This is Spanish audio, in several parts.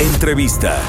Entrevista.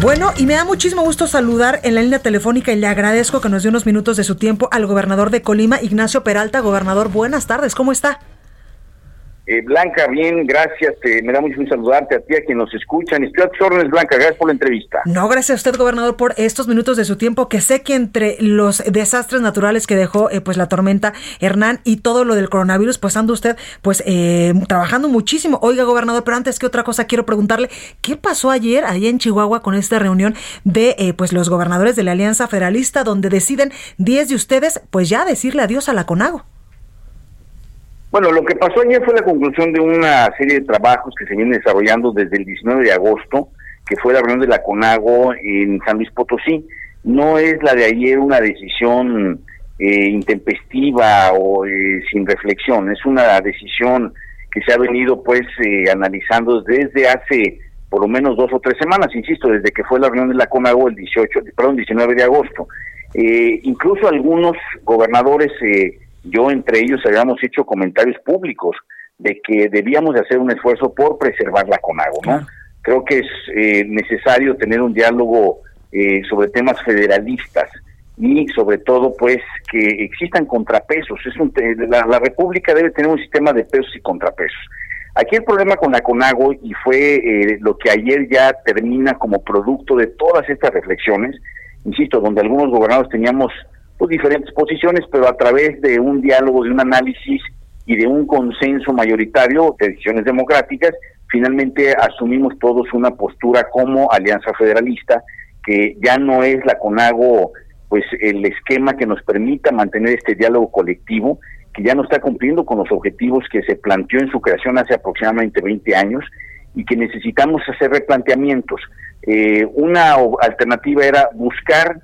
Bueno, y me da muchísimo gusto saludar en la línea telefónica y le agradezco que nos dé unos minutos de su tiempo al gobernador de Colima, Ignacio Peralta. Gobernador, buenas tardes, ¿cómo está? Eh, Blanca, bien, gracias. me da mucho gusto saludarte a ti, a quien nos escuchan. Estoy a tus Blanca. Gracias por la entrevista. No, gracias a usted, gobernador, por estos minutos de su tiempo, que sé que entre los desastres naturales que dejó eh, pues la tormenta Hernán y todo lo del coronavirus, pues anda usted pues eh, trabajando muchísimo. Oiga, gobernador, pero antes que otra cosa quiero preguntarle, ¿qué pasó ayer allá en Chihuahua con esta reunión de eh, pues los gobernadores de la Alianza Federalista, donde deciden 10 de ustedes pues ya decirle adiós a la CONAGO? Bueno, lo que pasó ayer fue la conclusión de una serie de trabajos que se vienen desarrollando desde el 19 de agosto, que fue la reunión de la CONAGO en San Luis Potosí. No es la de ayer una decisión eh, intempestiva o eh, sin reflexión, es una decisión que se ha venido pues eh, analizando desde hace por lo menos dos o tres semanas, insisto, desde que fue la reunión de la CONAGO el 18, perdón, 19 de agosto. Eh, incluso algunos gobernadores eh, yo entre ellos habíamos hecho comentarios públicos de que debíamos de hacer un esfuerzo por preservar la CONAGO, ¿no? Creo que es eh, necesario tener un diálogo eh, sobre temas federalistas y sobre todo pues que existan contrapesos. Es un, la, la República debe tener un sistema de pesos y contrapesos. Aquí el problema con la CONAGO y fue eh, lo que ayer ya termina como producto de todas estas reflexiones, insisto, donde algunos gobernadores teníamos pues, diferentes posiciones, pero a través de un diálogo, de un análisis y de un consenso mayoritario de decisiones democráticas, finalmente asumimos todos una postura como Alianza Federalista, que ya no es la CONAGO pues el esquema que nos permita mantener este diálogo colectivo, que ya no está cumpliendo con los objetivos que se planteó en su creación hace aproximadamente 20 años y que necesitamos hacer replanteamientos. Eh, una alternativa era buscar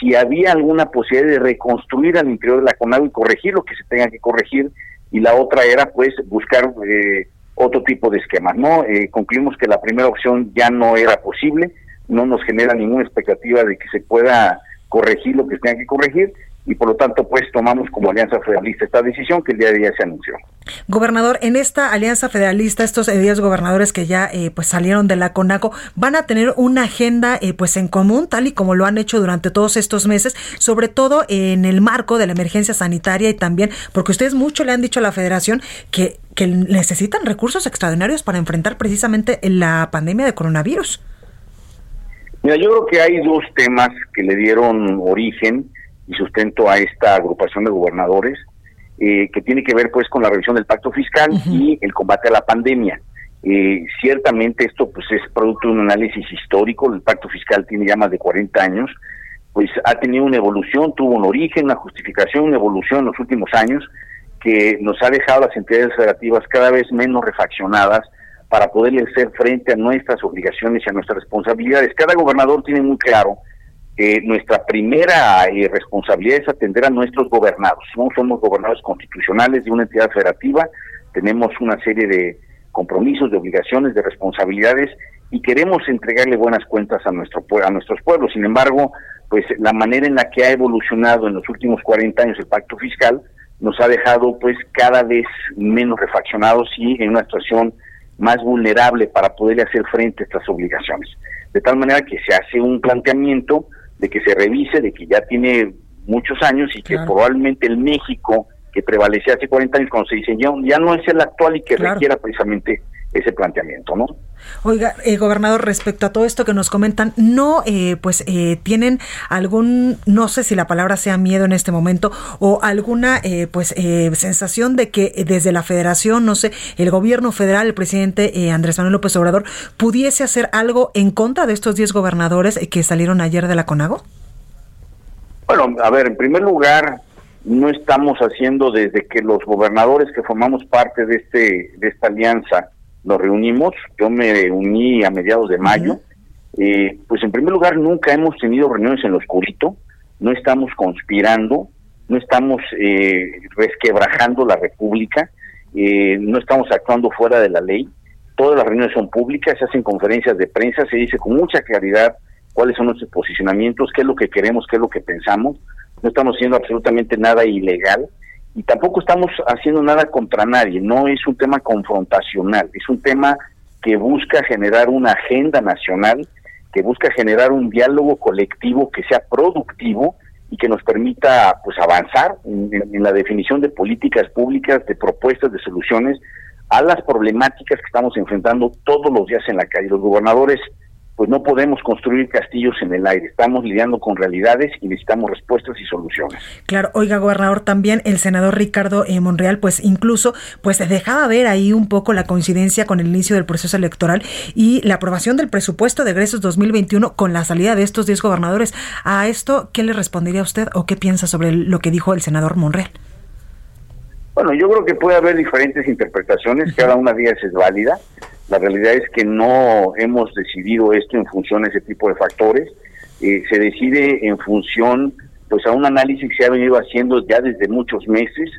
si había alguna posibilidad de reconstruir al interior de la CONAGO y corregir lo que se tenga que corregir, y la otra era pues buscar eh, otro tipo de esquemas, ¿no? Eh, concluimos que la primera opción ya no era posible, no nos genera ninguna expectativa de que se pueda corregir lo que se tenga que corregir, y por lo tanto pues tomamos como Alianza Federalista esta decisión que el día de ayer se anunció. Gobernador, en esta alianza federalista, estos eh, 10 gobernadores que ya eh, pues salieron de la CONACO, van a tener una agenda eh, pues en común, tal y como lo han hecho durante todos estos meses, sobre todo en el marco de la emergencia sanitaria y también, porque ustedes mucho le han dicho a la federación que, que necesitan recursos extraordinarios para enfrentar precisamente la pandemia de coronavirus. Mira, yo creo que hay dos temas que le dieron origen y sustento a esta agrupación de gobernadores, eh, que tiene que ver pues con la revisión del pacto fiscal y el combate a la pandemia. Eh, ciertamente esto pues es producto de un análisis histórico, el pacto fiscal tiene ya más de 40 años, pues ha tenido una evolución, tuvo un origen, una justificación, una evolución en los últimos años que nos ha dejado las entidades federativas cada vez menos refaccionadas para poderle hacer frente a nuestras obligaciones y a nuestras responsabilidades. Cada gobernador tiene muy claro que nuestra primera eh, responsabilidad es atender a nuestros gobernados. No somos gobernadores constitucionales de una entidad federativa, tenemos una serie de compromisos, de obligaciones, de responsabilidades y queremos entregarle buenas cuentas a nuestro a nuestros pueblos. Sin embargo, pues la manera en la que ha evolucionado en los últimos 40 años el pacto fiscal nos ha dejado pues cada vez menos refaccionados y en una situación más vulnerable para poder hacer frente a estas obligaciones. De tal manera que se hace un planteamiento de que se revise, de que ya tiene muchos años y que probablemente el México que prevalecía hace 40 años cuando se diseñó ya no es el actual y que Claro. requiera precisamente ese planteamiento, ¿no? Oiga, eh, gobernador, respecto a todo esto que nos comentan, ¿no eh, pues eh, tienen algún, no sé si la palabra sea miedo en este momento, o alguna eh, pues eh, sensación de que eh, desde la federación, no sé, el gobierno federal, el presidente Andrés Manuel López Obrador, pudiese hacer algo en contra de estos 10 gobernadores que salieron ayer de la CONAGO? Bueno, a ver, en primer lugar, no estamos haciendo desde que los gobernadores que formamos parte de este de esta alianza nos reunimos, yo me uní a mediados de mayo, eh, pues en primer lugar nunca hemos tenido reuniones en lo oscurito, no estamos conspirando, no estamos eh, resquebrajando la República, eh, no estamos actuando fuera de la ley, todas las reuniones son públicas, se hacen conferencias de prensa, se dice con mucha claridad cuáles son nuestros posicionamientos, qué es lo que queremos, qué es lo que pensamos, no estamos haciendo absolutamente nada ilegal y tampoco estamos haciendo nada contra nadie, no es un tema confrontacional, es un tema que busca generar una agenda nacional, que busca generar un diálogo colectivo que sea productivo y que nos permita pues avanzar en, en la definición de políticas públicas, de propuestas, de soluciones a las problemáticas que estamos enfrentando todos los días en la calle. Los gobernadores pues no podemos construir castillos en el aire. Estamos lidiando con realidades y necesitamos respuestas y soluciones. Claro, oiga, gobernador, también el senador Ricardo eh, Monreal, pues incluso, pues dejaba ver ahí un poco la coincidencia con el inicio del proceso electoral y la aprobación del presupuesto de egresos 2021 con la salida de estos 10 gobernadores. A esto, ¿qué le respondería usted o qué piensa sobre lo que dijo el senador Monreal? Bueno, yo creo que puede haber diferentes interpretaciones, cada una de ellas es válida. La realidad es que no hemos decidido esto en función de ese tipo de factores. Eh, se decide en función pues a un análisis que se ha venido haciendo ya desde muchos meses,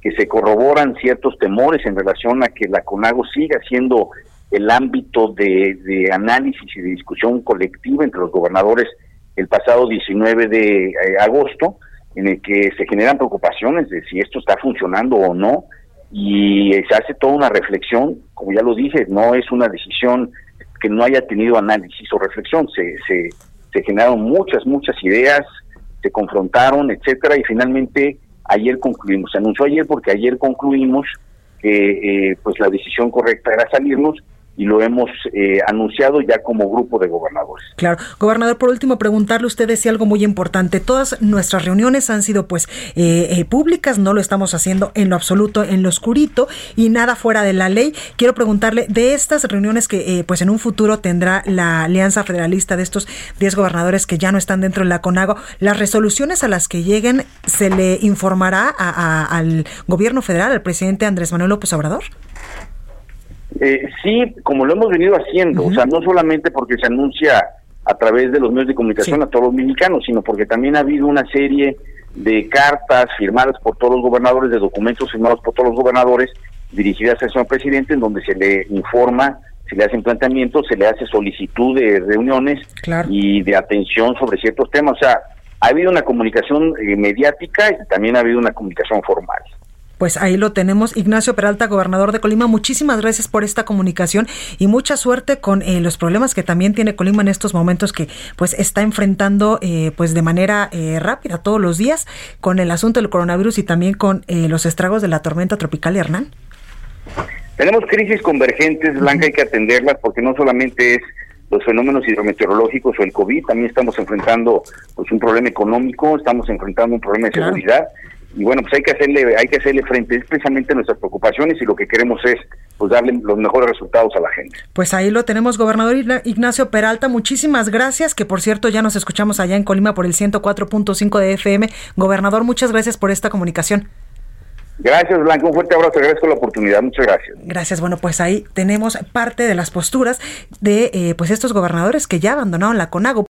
que se corroboran ciertos temores en relación a que la CONAGO siga siendo el ámbito de, análisis y de discusión colectiva entre los gobernadores el pasado 19 de eh, agosto, en el que se generan preocupaciones de si esto está funcionando o no, y se hace toda una reflexión, como ya lo dije, no es una decisión que no haya tenido análisis o reflexión, se, se, se generaron muchas, muchas ideas, se confrontaron, etcétera, y finalmente ayer concluimos, se anunció ayer porque ayer concluimos que eh, pues la decisión correcta era salirnos y lo hemos eh, anunciado ya como grupo de gobernadores. Claro, gobernador, por último preguntarle usted si algo muy importante. Todas nuestras reuniones han sido pues eh, eh, públicas, no lo estamos haciendo en lo absoluto, en lo oscurito y nada fuera de la ley. Quiero preguntarle de estas reuniones que pues en un futuro tendrá la Alianza Federalista de estos 10 gobernadores que ya no están dentro de la CONAGO, las resoluciones a las que lleguen se le informará al gobierno federal, al presidente Andrés Manuel López Obrador. Eh, sí, como lo hemos venido haciendo, o sea, no solamente porque se anuncia a través de los medios de comunicación a todos los mexicanos, sino porque también ha habido una serie de cartas firmadas por todos los gobernadores, de documentos firmados por todos los gobernadores, dirigidas al señor presidente, en donde se le informa, se le hacen planteamientos, se le hace solicitud de reuniones y de atención sobre ciertos temas. O sea, ha habido una comunicación eh, mediática y también ha habido una comunicación formal. Pues ahí lo tenemos. Ignacio Peralta, gobernador de Colima, muchísimas gracias por esta comunicación y mucha suerte con eh, los problemas que también tiene Colima en estos momentos que pues está enfrentando eh, pues de manera eh, rápida todos los días con el asunto del coronavirus y también con los estragos de la tormenta tropical Hernán. Tenemos crisis convergentes, Blanca, hay que atenderlas porque no solamente es los fenómenos hidrometeorológicos o el COVID, también estamos enfrentando pues un problema económico, estamos enfrentando un problema de seguridad y bueno, pues hay que hacerle hay que hacerle frente, es precisamente nuestras preocupaciones y lo que queremos es pues darle los mejores resultados a la gente. Pues ahí lo tenemos, gobernador Ignacio Peralta, muchísimas gracias, que por cierto ya nos escuchamos allá en Colima por el 104.5 de FM. Gobernador, muchas gracias por esta comunicación. Gracias, Blanca. Un fuerte abrazo. Gracias por la oportunidad. Muchas gracias. Gracias. Bueno, pues ahí tenemos parte de las posturas de eh, pues estos gobernadores que ya abandonaron la CONAGO.